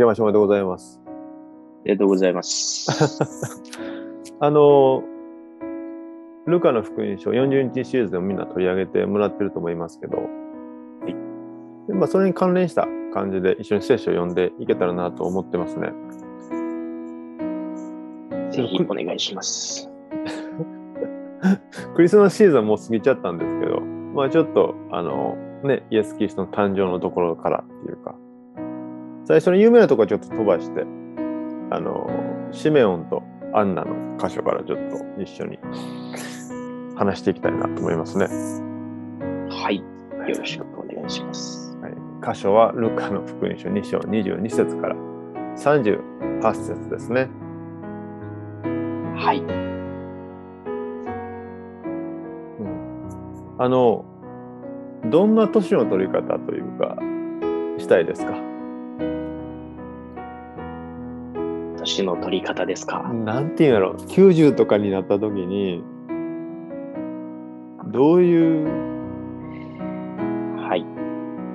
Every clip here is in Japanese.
明けましておめでとうございます。ありがとうございます。あの、ルカの福音書40日シリーズでもみんな取り上げてもらってると思いますけど、でまあ、それに関連した感じで一緒に聖書を読んでいけたらなと思ってますね。ぜひお願いします。クリスマスシーズンはもう過ぎちゃったんですけど、まあちょっと、あの、ね、イエス・キリストの誕生のところからっていうか、最初の有名なところはちょっと飛ばして、あの、シメオンとアンナの箇所からちょっと一緒に話していきたいなと思いますね。はい。よろしくお願いします。はい、箇所はルカの福音書2章22節から38節ですね。はい。あの、どんな年の取り方というか、したいですか？年の取り方ですか？なんていうんやろ、90とかになった時に、どういうはい。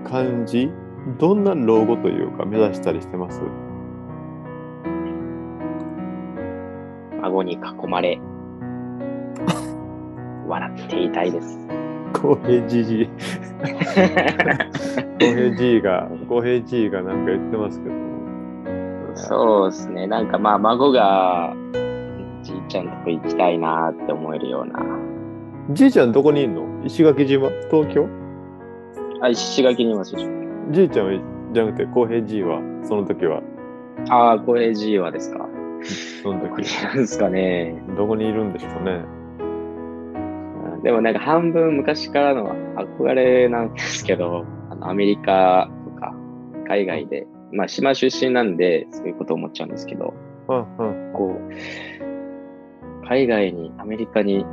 感じ？どんな老後というか目指したりしてます？孫に囲まれ、笑っていたいです。公平じじい。公平じいが、公平じいがなんか言ってますけど。そうですね。なんかまあ、孫が、じいちゃんとこ行きたいなって思えるような。じいちゃんどこにいんの？石垣島？東京？あ、石垣にいますよ。じいちゃんはじゃなくて公平じいはその時は？ああ、これ G はですか。その時なんですかね。どこにいるんでしょうねうんでもなんか半分昔からの憧れなんですけど、アメリカとか海外で、まあ島出身なんでそういうこと思っちゃうんですけど、うんうん。こう、海外に、アメリカに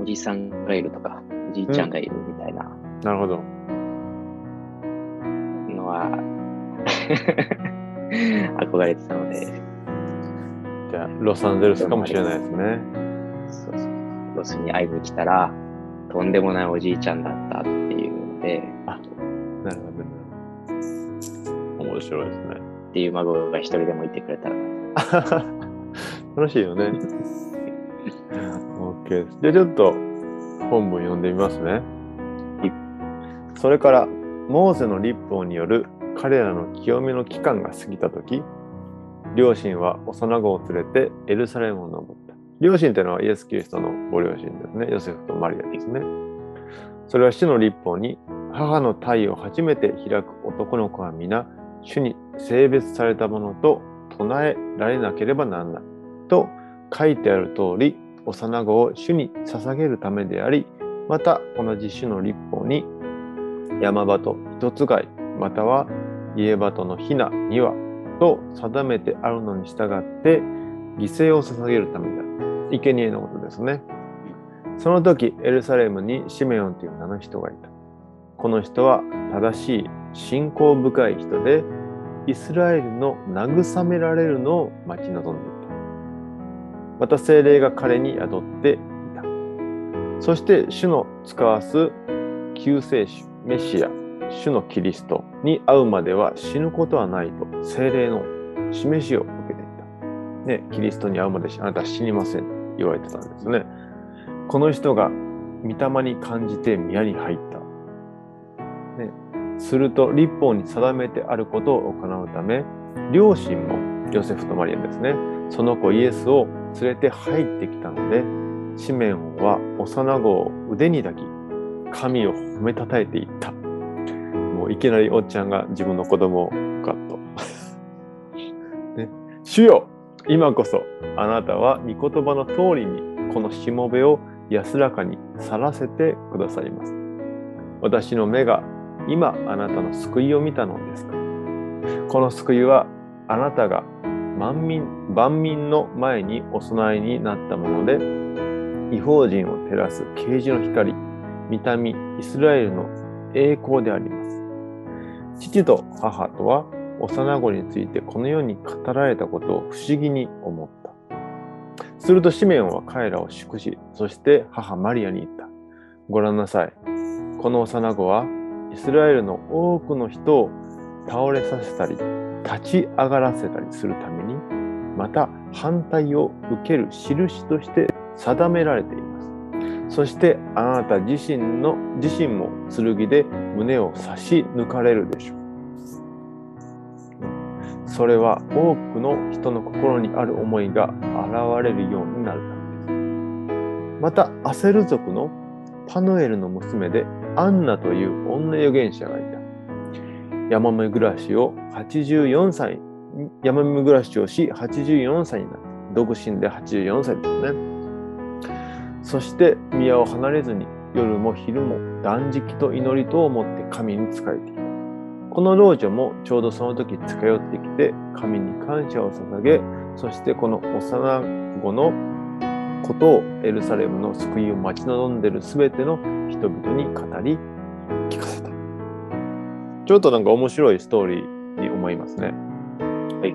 おじさんがいるとか、おじいちゃんがいるみたいな。なるほど。のは、憧れてたので、じゃあロサンゼルスかもしれないですね。そうそう。ロスに会いに来たら、とんでもないおじいちゃんだったっていうので、なるほどね面白いですね。っていう孫が一人でもいてくれたら 楽しいよね。OK ですじゃあちょっと本文読んでみますね。それからモーセの立法による彼らの清めの期間が過ぎた時両親は幼子を連れてエルサレムを登った。両親というのはイエス・キリストのご両親ですね。ヨセフとマリアですね。それは主の立法に母の体を初めて開く男の子は皆主に性別されたものと唱えられなければならない。と書いてある通り幼子を主に捧げるためでありまた同じ主の立法に山鳩一つ貝または家鳩のひなにはと定めてあるのに従って犠牲を捧げるためである。生贄のことですね。その時エルサレムにシメオンという名の人がいた。この人は正しい信仰深い人でイスラエルの慰められるのを待ち望んでいたまた精霊が彼に宿っていたそして主の使わす救世主メシア主のキリストに会うまでは死ぬことはないと精霊の示しを受けていた。ね、キリストに会うまであなたは死にませんと言われてたんですね。この人が御霊に感じて宮に入った。すると立法に定めてあることを行うため、両親もヨセフとマリアですね、その子イエスを連れて入ってきたので、シメオンは幼子を腕に抱き、神を褒めたたえていった。もういきなりおっちゃんが自分の子供をガッと。ね、主よ今こそあなたは御言葉の通りにこのしもべを安らかに去らせてくださいます。私の目が今あなたの救いを見たのですか？この救いはあなたが万民万民の前にお供えになったもので違法人を照らす啓示の光見た目イスラエルの栄光であります。父と母とは幼子についてこのように語られたことを不思議に思った。するとシメオンは彼らを祝し、そして母マリアに言った。ご覧なさい。この幼子はイスラエルの多くの人を倒れさせたり、立ち上がらせたりするために、また反対を受ける印として定められています。そしてあなた自身の自身も剣で胸を差し抜かれるでしょう。それは多くの人の心にある思いが現れるようになるためです。また、アセル族のパヌエルの娘でアンナという女預言者がいた。山目暮らしを84歳、山目暮らしをし84歳になった。独身で84歳ですね。そして宮を離れずに夜も昼も断食と祈りとをもって神に仕えていた。この老女もちょうどその時近寄ってきて神に感謝を捧げ、そしてこの幼子のことをエルサレムの救いを待ち望んでいるすべての人々に語り聞かせた。ちょっとなんか面白いストーリーに思いますね。は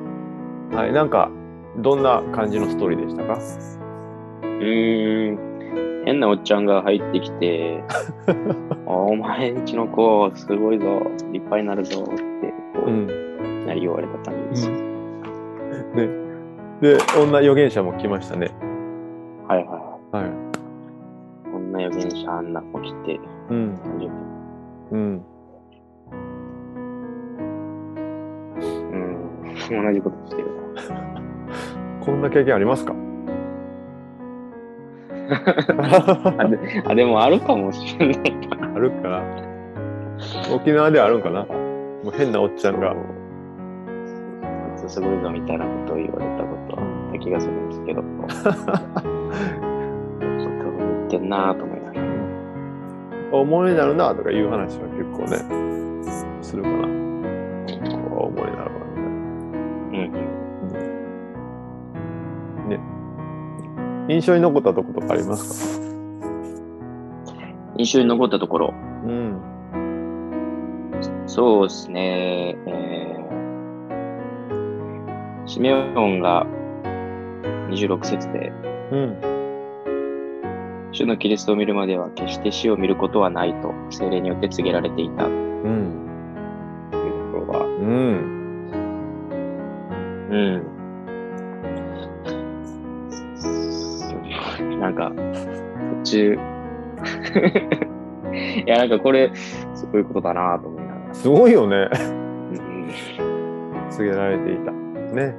い。はい、なんかどんな感じのストーリーでしたか？うーん。変なおっちゃんが入ってきて、お前んちの子、すごいぞ、立派になるぞって、こう、ん。なり言われた感じです。ね。で、女預言者も来ましたね。はいはいははい。い。こんな預言者あんな子来て、うん。うん。うん、同じことしてる こんな経験ありますか？な。あであ、でもあるかもしれないな。あるか？な沖縄ではあるんかな？もう変なおっちゃんが。すごいぞみたいなことを言われたことはあった気がするんですけど、ちょっと言ってんなぁと思いながら。思いになるなとかいう話は結構ね、するかな。思いになるわね。うんね。印象に残ったとことかありますか？印象に残ったところ、うん。そうですね、えー、シメオンが26節で、うん。主のキリストを見るまでは決して死を見ることはないと精霊によって告げられていたといううん。ところは、うん。うん。なんか、途中、いや、なんかこれ、すごいことだなと思いながら。すごいよね。うん告げられていた。ね。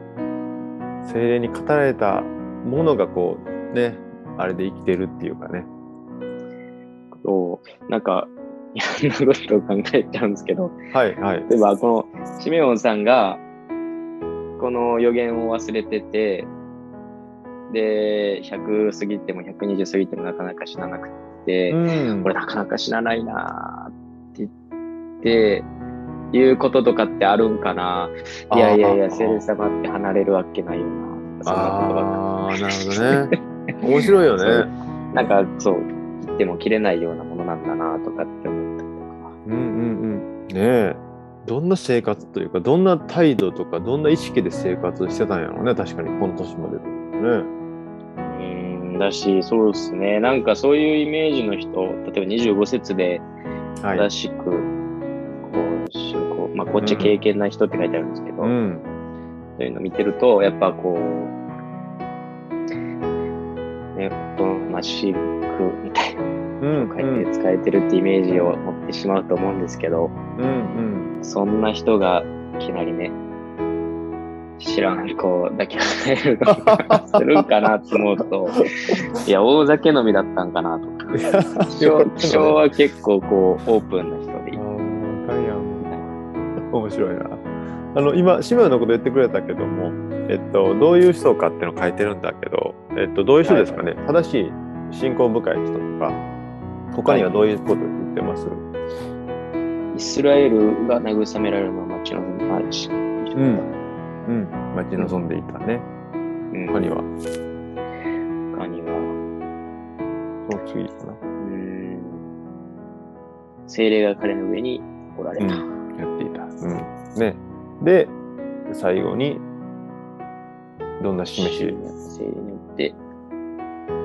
精霊に語られたものがこう、ね、あれで生きてるっていうかね。そう、なんか、いろんなことを考えちゃうんですけど、はいはい。例えば、このシメオンさんが、この予言を忘れてて、で、100過ぎても120過ぎてもなかなか死ななくて、うんこれなかなか死なないなーって言って、いうこととかってあるんかないやいやいや、あー聖霊様って離れるわけないよなそんなことばっかああ、なるほどね。面白いよね。なんかそう、切っても切れないようなものなんだなとかって思ったりとか。うんうんうん。ねえ。どんな生活というか、どんな態度とか、どんな意識で生活してたんやろうね。確かに、この年まで。ね。うーん、だし、そうですね。なんかそういうイメージの人、例えば25節ではい。正しく、こう、まあ、こっち経験ない人って書いてあるんですけど、うん。そういうの見てると、やっぱこう、ね、おとなしくみたいなうん。書いて使えてるってイメージを持ってしまうと思うんですけど、うん。そんな人がいきなりね、知らん子だけ離れるとかするんかなと思うと、いや、大酒飲みだったんかなとか。うん。昭昭は結構こう、オープンな面白いな。あの今、シムのこと言ってくれたけども、えっと、どういう人かっていうのを書いてるんだけど、えっと、どういう人ですかね、正しい信仰深い人とか、他にはどういうこと言ってます、イスラエルが慰められるのは町のないし。うんうん、待ち望んでいたね。うん。他には、他には、その次かな。うん。精霊が彼の上におられた。うん、やっていた。うん。ね。で、最後に、どんな示し、精霊によって、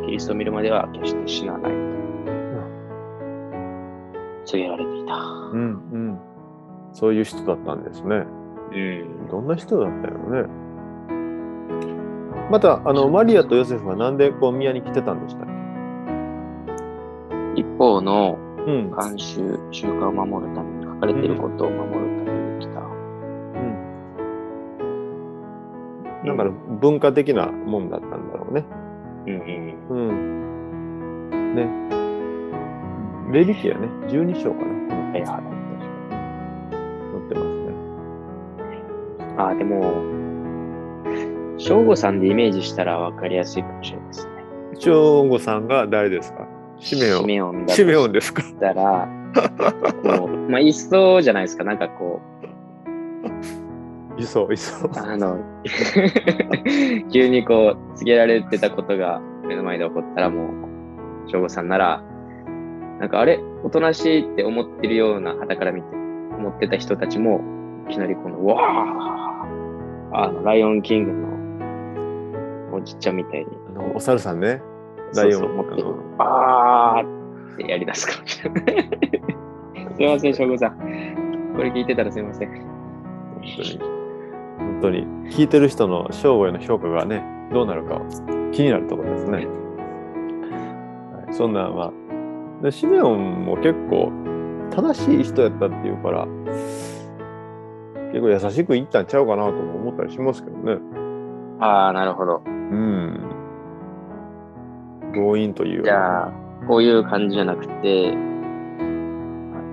キリストを見るまでは決して死なない。告げられていた。うんうん。そういう人だったんですね。うん。どんな人だったよね。また、あの、マリアとヨセフはなんでこう宮に来てたんでしたっ一方のけうん。慣習、習慣を守るために、書かれていることを守るだから文化的なもんだったんだろうね。うんうん。うん。ね。レビキやね、12章かな。はいはい。載ってますね。ああ、でも、正吾さんでイメージしたら分かりやすいかもしれないですね。長吾さんが誰ですか？シメオン。シメオンだシメオとンですか？したら、こう、まあ、いそうじゃないですか。なんかこう、いそう、いそう。あの、急にこう、告げられてたことが目の前で起こったらもう、省吾さんなら、なんかあれ、おとなしいって思ってるような、旗から見て、思ってた人たちも、いきなりこの、うわーあの、ライオンキングの、おじっちゃんみたいに、あのお猿さんね。ライオンそう持ってあーってやり出すかもしれない。すいません、省吾さん。これ聞いてたらすいません。本当に。本当に。聞いてる人の正吾への評価がね、どうなるか気になるところですね。はい、そんな、まあ、でシメオンも結構正しい人やったっていうから、結構優しく言ったんちゃうかなとも思ったりしますけどね。ああ、なるほど。うん。強引というじゃあ、こういう感じじゃなくて、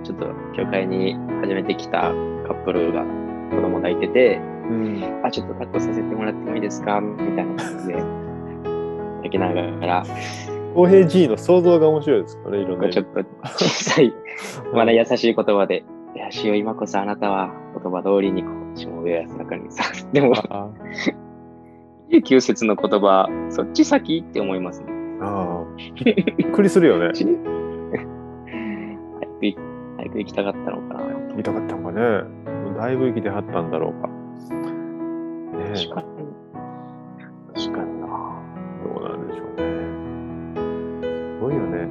ちょっと教会に初めて来たカップルが子供抱いてて、うん。あ、ちょっと抱っこさせてもらってもいいですか？みたいな感じで、抱きながら、公平 G の想像が面白いですからね、いろんなちょっと小さい、まだ優しい言葉で、いや、しお今こそあなたは言葉通りにこう、しもべやさかにさ、でも、あ29節の言葉、そっち先って思いますね。あー、びっくりするよね。早く行きたかったのかな。見たかったんかね。だいぶ生きてはったんだろうか。ねえ確かに。確かにな。どうなんでしょうね。すごいよね。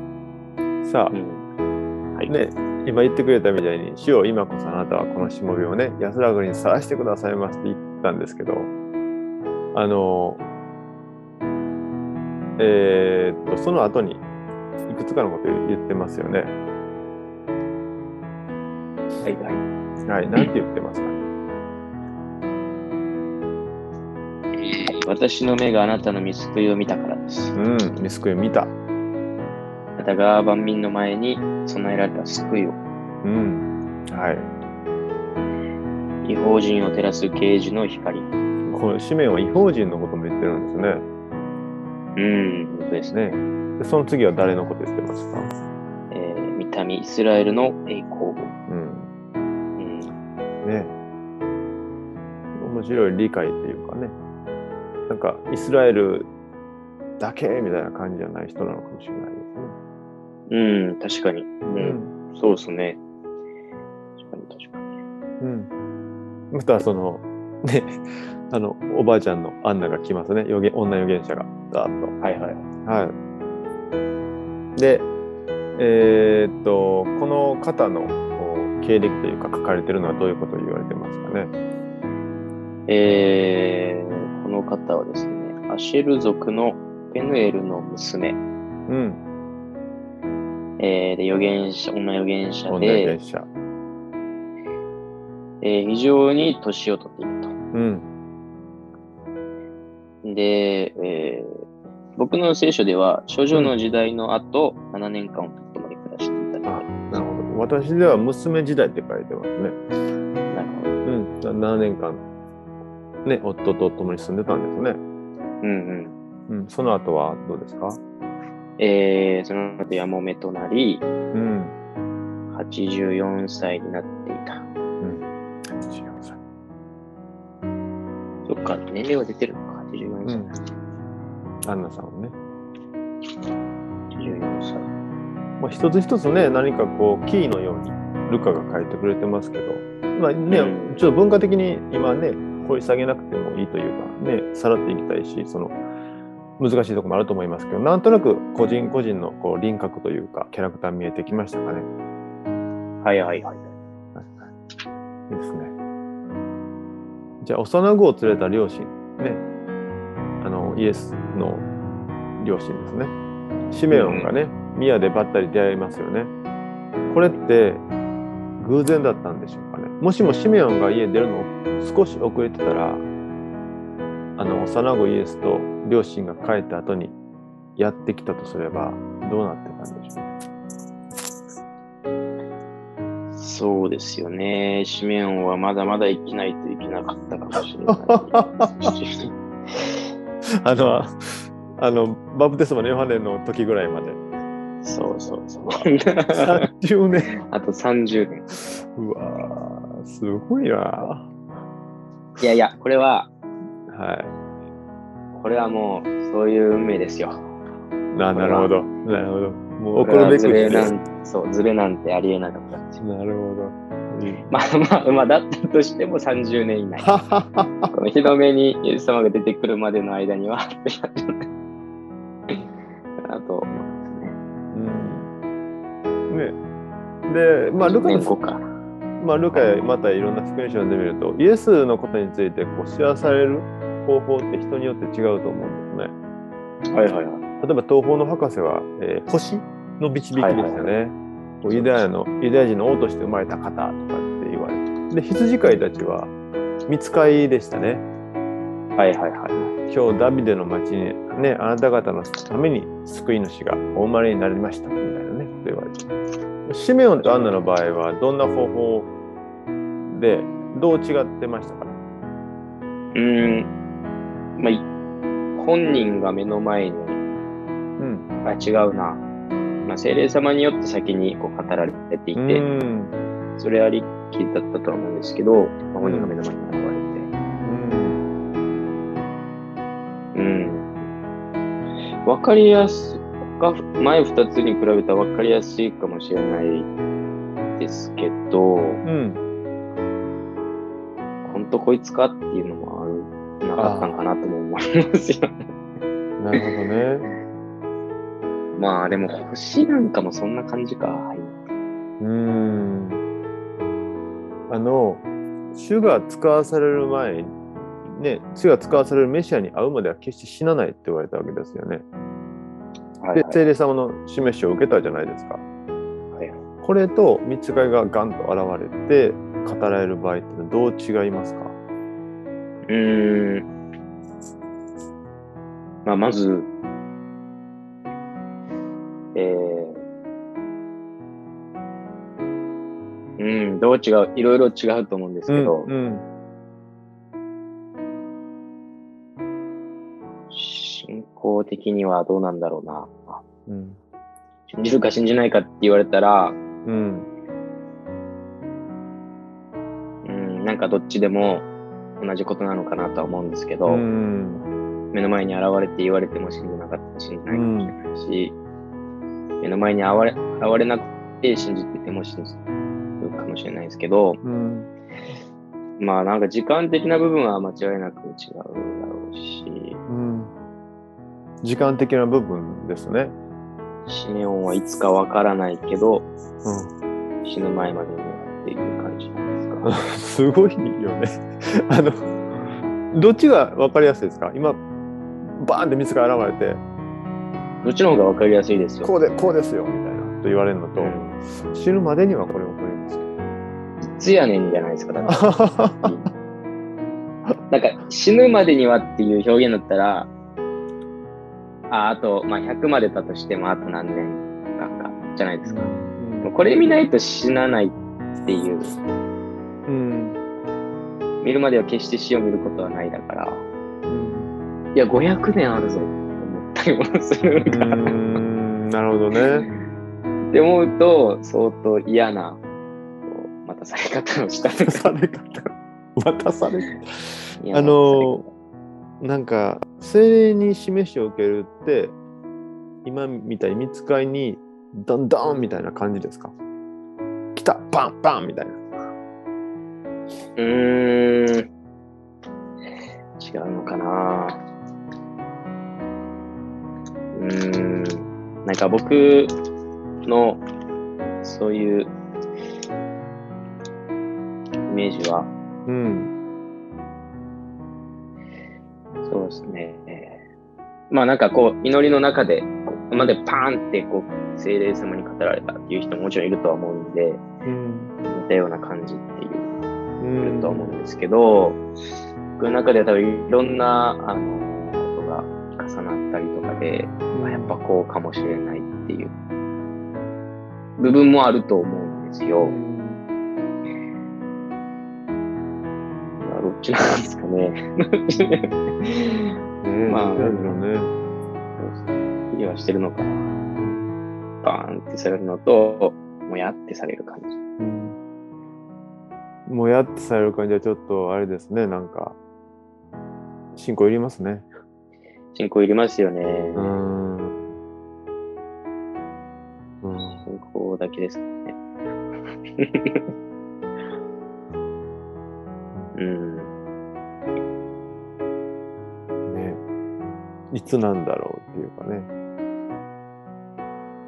さうん。あ、ね、今言ってくれたみたいに、主よ今こそあなたはこのしもべをね、安らぐにさらしてくださいますって言ったんですけど、あの、えーっと、その後にいくつかのことを言ってますよね。はいはい。はい、なんて言ってますかね。私の目があなたの見救いを見たからです。うん、ミスクエ見た。あなたが万民の前に備えられた救いを、うん。はい。違法人を照らす啓示の光。この紙面は違法人のことも言ってるんですね。うん、本当ですね。ね。でその次は誰のこと言ってますか？えー、見た目イスラエルの栄光を。うん。うん、ね。面白い理解というかね。なんか、イスラエルだけみたいな感じじゃない人なのかもしれないですね。うん、確かに。う、うんそうですね。確かに確かに。うん。また、その、ね、あの、おばあちゃんのアンナが来ますね。予言女預言者が、だーっと。はいはい。はい。で、えーっと、この方の経歴というか書かれてるのはどういうことを言われてますかね？えー、方はですね、アシェル族のペヌエルの娘、うん。えー、で、預言者、女預言者女預で言、者。えー非常に年を取っていると。うん。で、えー僕の聖書では、少女の時代の後、7年間を共に暮らしていたとあ、なるほど。私では娘時代って書いてますね。なるほど。うん。7年間、ね、夫と共に住んでたんですね。うんうん。うん。その後はどうですか？えー、その後、やもめとなり、うん。84歳になっていた。うん。違うさ。そっか、年齢は出てるのか、84歳。うん。アンナさんはね。84歳。まあ、一つ一つね、何かこう、キーのようにルカが書いてくれてますけど、まあね、うんちょっと文化的に今ね、掘り下げなくてもいいというか、ね、さらっていきたいし、その、難しいところもあると思いますけど、なんとなく個人個人のこう輪郭というか、キャラクター見えてきましたかね。はいはいはい。いいですね。じゃあ幼子を連れた両親ねあのイエスの両親ですねシメオンがね、宮でばったり出会いますよねこれって偶然だったんでしょうもしもシメオンが家出るの少し遅れてたらあの幼子イエスと両親が帰った後にやってきたとすればどうなってたんでしょう？そうですよね。シメオンはまだまだ生きないといけなかったかもしれない。あの、あの、バプテスマのヨハネの時ぐらいまで。そうそうそう。30年。あと30年。うわーすごいな。いやいや、これは、はこれはもう、そういう運命ですよ。い。ななるほど。なるほど。もうこれは怒るそう、ズレなんてありえなかった。なるほど。うんまあまあ、まあ、だったとしても30年以内。この日の目にイエス様が出てくるまでの間には、あと思いますね。うんね。で、まあ、ルカの。まあ、ルカやまたいろんな福音書を読んでみると、イエスのことについてこう知らされる方法って人によって違うと思うんですね。はいはいはい。例えば東方の博士は、えー星の導きでしたね。こうユダヤのユダヤ人の王として生まれた方とかって言われて。で、羊飼いたちは見つかりでしたね。はいはいはい。今日ダビデの町にね、あなた方のために救い主がお生まれになりましたみたいなね、こと言われて。シメオンとアンナの場合はどんな方法でどう違ってましたか？ねうーん。まあ、い本人が目の前に、うん。あ、違うな。まあ、精霊様によって先にこう語られていて、うん。それありきだったとは思うんですけど、まあ、本人が目の前に現れうん。わかりやすが、前二つに比べたらわかりやすいかもしれないですけど、うん。ほんとこいつかっていうのもある、なかったんかなとも思いますよね。なるほどね。まあでも星なんかもそんな感じか。うーん。あの、主が使わされる前に、ね、主が使わされるメシアに会うまでは決して死なないって言われたわけですよね。で、はいはい。聖霊様の示しを受けたじゃないですか。はいこれと見つかりがガンと現れて語られる場合ってどう違いますか？うーん。まあ、まず、えー、うん、どう違う、いろいろ違うと思うんですけど、うん信仰的にはどうなんだろうな。うん。信じるか信じないかって言われたら、うん。うん、なんかどっちでも同じことなのかなとは思うんですけど、うん。目の前に現れて言われても信じなかったら信じないかもしれないし、目の前に現れ現れなくて信じてても信じるかもしれないですけど、うん。まあなんか時間的な部分は間違いなく違うだろうし、うん時間的な部分ですね。シネオンはいつかわからないけど、うん死ぬ前までにはっていう感じなんですか？すごいよね。あの、どっちが分かりやすいですか？今、バーンって水が現れて、どっちの方がわかりやすいですよ。こうで、こうですよ、みたいなと言われるのと、うん死ぬまでにはこれ分かりますけど。いつやねんじゃないですか？だから なんか死ぬまでにはっていう表現だったら、ああと、まあ、100までだとしてもあと何年間かじゃないですか。もうこれ見ないと死なないっていう、うん。見るまでは決して死を見ることはないだから、うん。いや、500年あるぞって思ったりもするうから、ん。なるほどね。って思うと、相当嫌な、待たされ方をしたのかされ方。渡されあのなんか、精霊に示しを受けるって、今みたいに見つかりに、ダンダンみたいな感じですか？来たバンバンみたいな。うーん。違うのかなうーん。なんか僕のそういうイメージは、うん。ですね。まあなんかこう、祈りの中で、までパーンってこう、精霊様に語られたっていう人ももちろんいるとは思うんで、うん。似たような感じっていう、うんいると思うんですけど、僕の中では多分いろんな、あの、ことが重なったりとかで、まあ、やっぱこうかもしれないっていう部分もあると思うんですよ。どっちなんですかね。ねまあね。気にはしてるのかな。バーンってされるのと、もやってされる感じ。うん。もやってされる感じはちょっとあれですね、なんか、信仰いりますね。信仰いりますよね。うん。うん。信仰だけですね。うん。いつなんだろうっていうかね。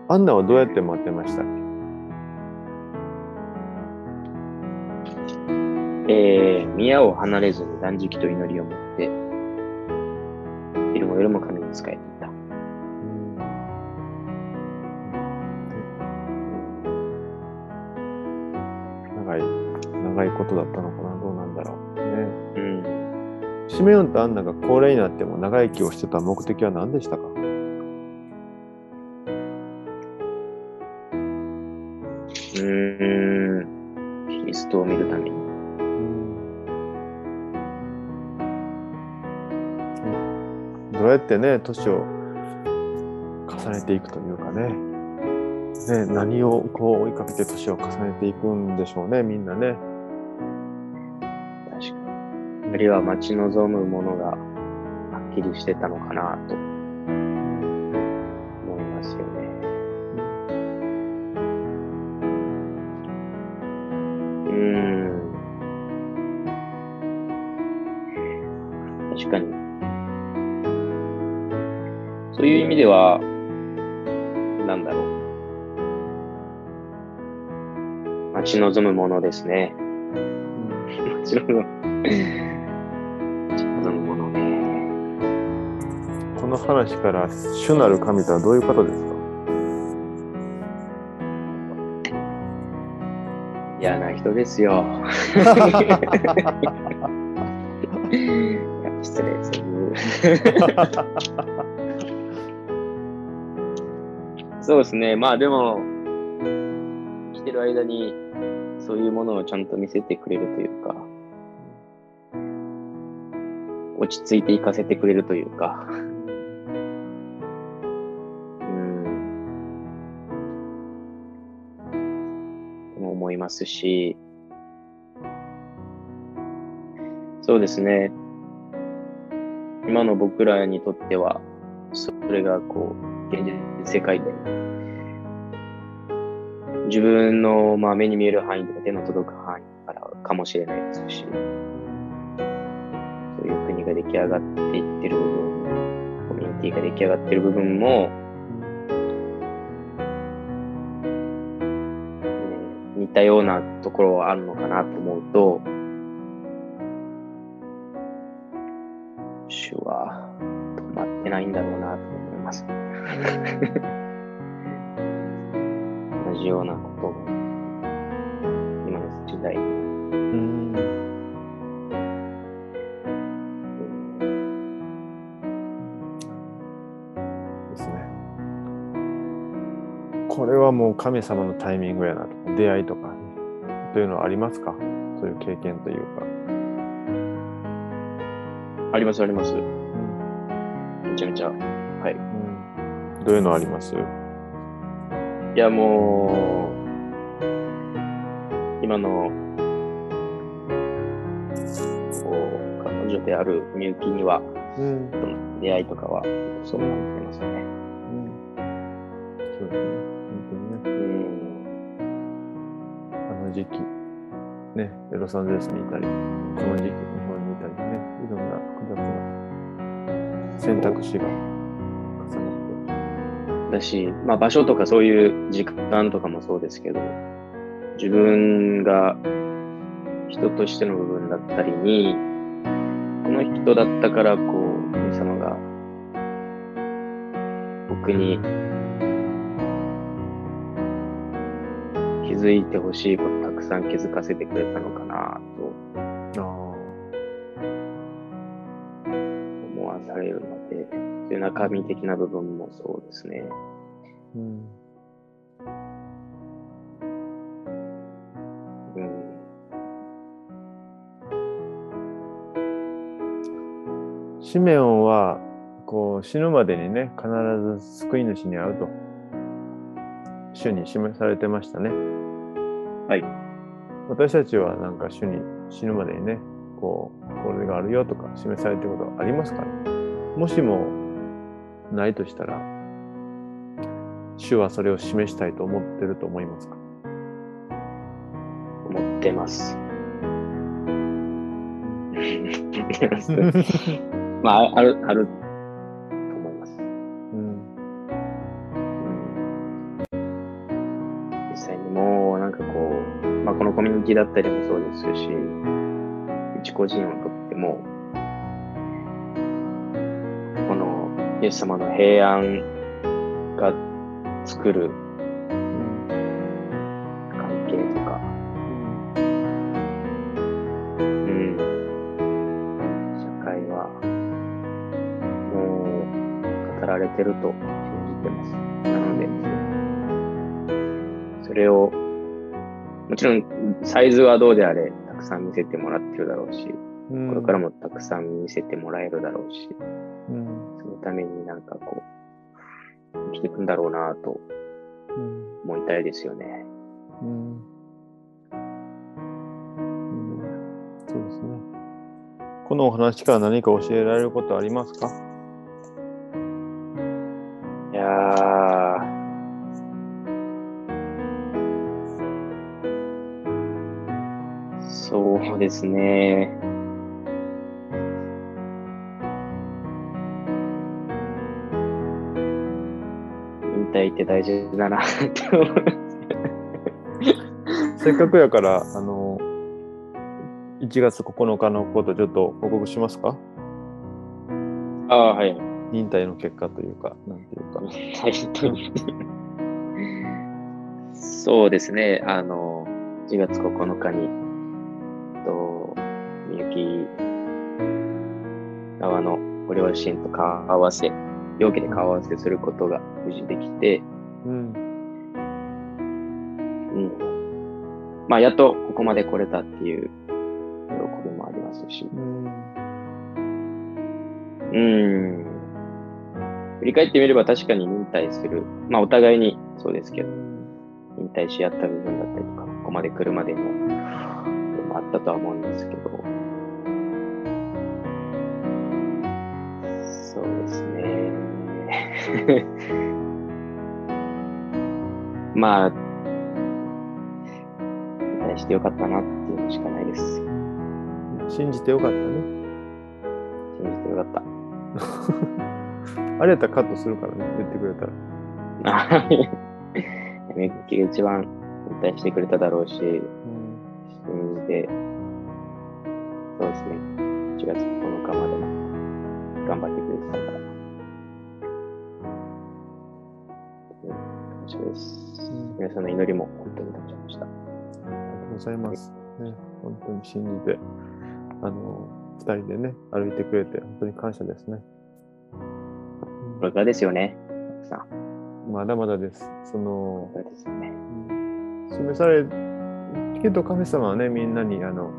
アンナはどうやって待ってましたっえー、宮を離れずに断食と祈りを持って、昼も夜も神に仕えていた。け長い、長いことだったのかシメオンとアンナが高齢になっても長生きをしてた目的は何でしたか？うーん。キリストを見るために。どうやってね、年を重ねていくというかね。ね、何をこう追いかけて年を重ねていくんでしょうね、みんなね。あるいは待ち望むものがはっきりしてたのかなと思いますよね。うーん。確かに。そういう意味では、なんだろう。待ち望むものですね。待ち望む。の話から主なる神とはどういうことですか？嫌な人ですよ。失礼、そういう。そうですね。まあでも、生きてる間にそういうものをちゃんと見せてくれるというか、落ち着いていかせてくれるというか、ますし、そうですね。今の僕らにとっては、それがこう、現実世界で、自分の、まあ、目に見える範囲とか手の届く範囲からかもしれないですし、そういう国が出来上がっていってる部分、コミュニティが出来上がってる部分も、たようなところはあるのかなと思うと、主は止まってないんだろうなと思います。同じような神様のタイミングやなとか、出会いとかね、というのはありますか？そういう経験というか。ありますあります。めちゃめちゃ。はい。うんどういうのあります？いやもう、今の、こう、彼女であるみゆきには、うん。出会いとかは、そうなってますよね。そうですね。時期、ね、ロサンゼルスにいたり、この時期、日本にいたりね、いろんな複雑な選択肢が重なって。だし、まあ場所とかそういう時間とかもそうですけど、自分が人としての部分だったりに、この人だったからこう見僕に気づいてほしいことさん気づかせてくれたのかなとあ思わされるので、そういう中身的な部分もそうですね。ーうんうん。シメオンはこう死ぬまでにね必ず救い主に会うと主に示されてましたね。はい。私たちはなんか主に死ぬまでにねこうこれがあるよとか示されてることありますかねもしもないとしたら主はそれを示したいと思ってると思いますか？思ってます。まあ、ある、あるだったりもそうですし、一個人をとっても、このイエス様の平安が作る関係とか、うん、社会は、もう、語られてると信じてます。なので、それを、もちろん、サイズはどうであれ、たくさん見せてもらってるだろうし、うん。これからもたくさん見せてもらえるだろうし、うん。そのためになんかこう、生きていくんだろうなとうん思いたいですよね。うん。うん。そうですね。このお話から何か教えられることありますか？いやそうですね。引退って大事だなって思います。せっかくやから、あの、1月9日のことちょっと報告しますか？ああ、はい。忍耐の結果というか、なんていうか。そうですね。あの、1月9日に、と、みゆき側のご両親と顔合わせ、容器で顔合わせすることが無事できて、うん。うん。まあ、やっとここまで来れたっていう喜びもありますし、うん。うん。振り返ってみれば確かに忍耐する。まあ、お互いにそうですけど、引退し合った部分だったりとか、ここまで来るまでの、もあったとは思うんですけど、そうですね。まあ、引退してよかったなっていうのしかないです。信じてよかったね。信じてよかった。あれやったらカットするからね、言ってくれたら。はい。みゆきが一番引退してくれただろうし、うん。信じて、そうですね。1月9日までも頑張ってくれてたから。うん感謝です。うん皆さんの祈りも本当に感謝しました。ありがとうございます。ね、本当に信じて、あの、二人でね、歩いてくれて、本当に感謝ですね。これからですよね。さん。まだまだです。そのですよね。示され、けど神様はね、みんなにあの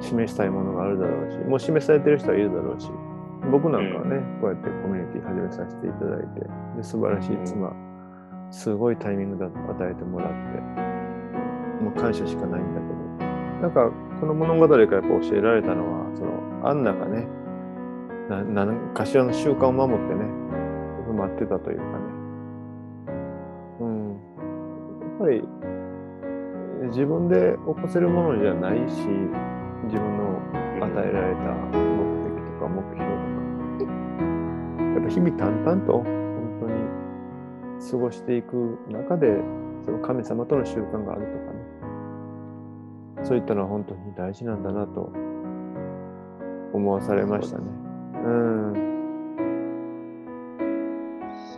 示したいものがあるだろうし、もう示されてる人はいるだろうし、僕なんかはね、こうやってコミュニティ始めさせていただいて、で素晴らしい妻、すごいタイミングだと与えてもらって、もう感謝しかないんだけど、なんかこの物語からやっぱ教えられたのは、そのアンナがね、な何かしらの習慣を守ってね、待ってたというかね、うん、やっぱり自分で起こせるものじゃないし、自分の与えられた日々淡々と本当に過ごしていく中で、その神様との習慣があるとかね、そういったのは本当に大事なんだなと思わされましたね。うん。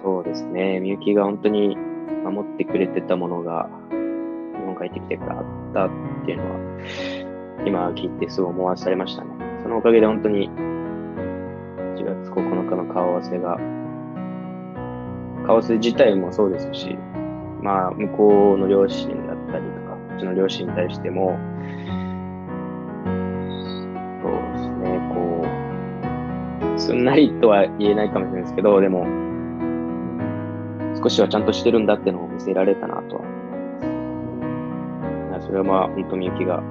そうですね。みゆきが本当に守ってくれてたものが、日本帰ってきてからあったっていうのは、今聞いてすごい思わされましたね。そのおかげで本当に、1月9日の顔合わせが、顔合わせ自体もそうですし、まあ、向こうの両親だったりとか、うちの両親に対しても、そうですね、こう、すんなりとは言えないかもしれないですけど、でも、少しはちゃんとしてるんだってのを見せられたなとは思います。それはまあ、本当みゆきが、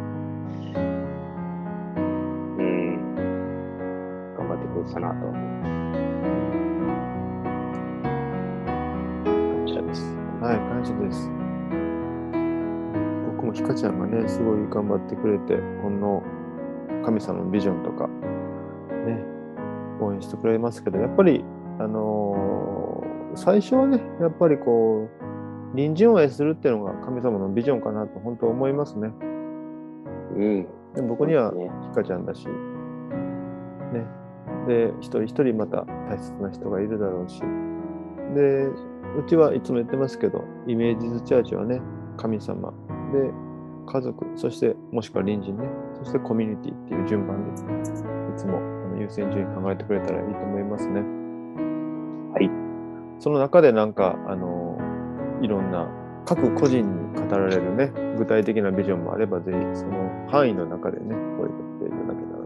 頑張ってくれてたなと思。感謝です。はい、感謝です。僕もひかちゃんがね、すごい頑張ってくれて、この神様のビジョンとか、ね、応援してくれますけど、やっぱり、あのー最初はね、やっぱりこう、隣人を愛するっていうのが神様のビジョンかなと本当思いますね。うん。で僕にはひかちゃんだし、ね。で、一人一人また大切な人がいるだろうし、で、うちはいつも言ってますけど、イメージズチャーチはね、神様、で、家族、そしてもしくは隣人ね、そしてコミュニティっていう順番で、いつも優先順位考えてくれたらいいと思いますね。はい。その中でなんか、あの、いろんな各個人に語られるね、具体的なビジョンもあれば、ぜひその範囲の中でね、声をかけていただけたら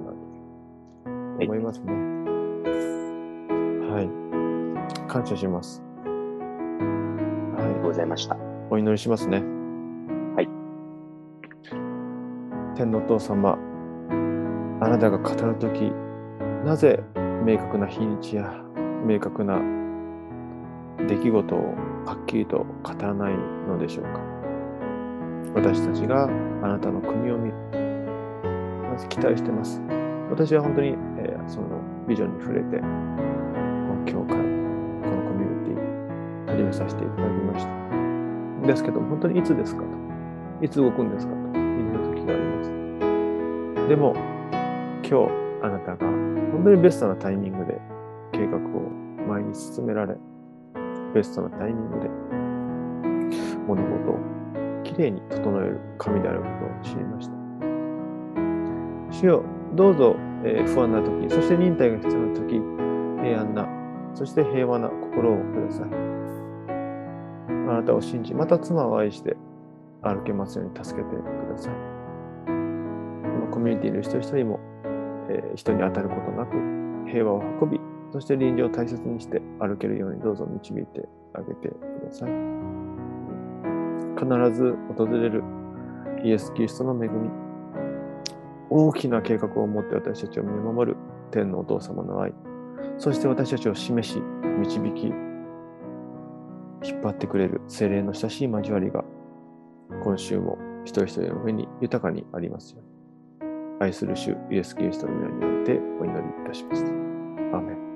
思いますね。はい。感謝します。はありがとうございました。い。お祈りしますね。はい。天のお父様、あなたが語るとき、なぜ明確な日にちや明確な出来事をはっきりと語らないのでしょうか私たちがあなたの国を見る。まず期待してます。私は本当に、えーそのビジョンに触れて、この教会、このコミュニティ、始めさせていただきました。ですけど、本当にいつですかと。いつ動くんですかと。みんな時があります。でも、今日、あなたが本当にベストなタイミングで計画を前に進められ、ベストなタイミングで物事をきれいに整える神であることを知りました。主よ、どうぞ、えー不安な時、そして忍耐が必要な時、平安な、そして平和な心をください。あなたを信じ、また妻を愛して歩けますように助けてください。このコミュニティの一人一人も、えー人に当たることなく平和を運び、そして臨場を大切にして歩けるようにどうぞ導いてあげてください。必ず訪れるイエス・キリストの恵み、大きな計画を持って私たちを見守る天のお父様の愛、そして私たちを示し、導き、引っ張ってくれる精霊の親しい交わりが、今週も一人一人の上に豊かにありますように。愛する主イエス・キリストの皆においてお祈りいたします。アメン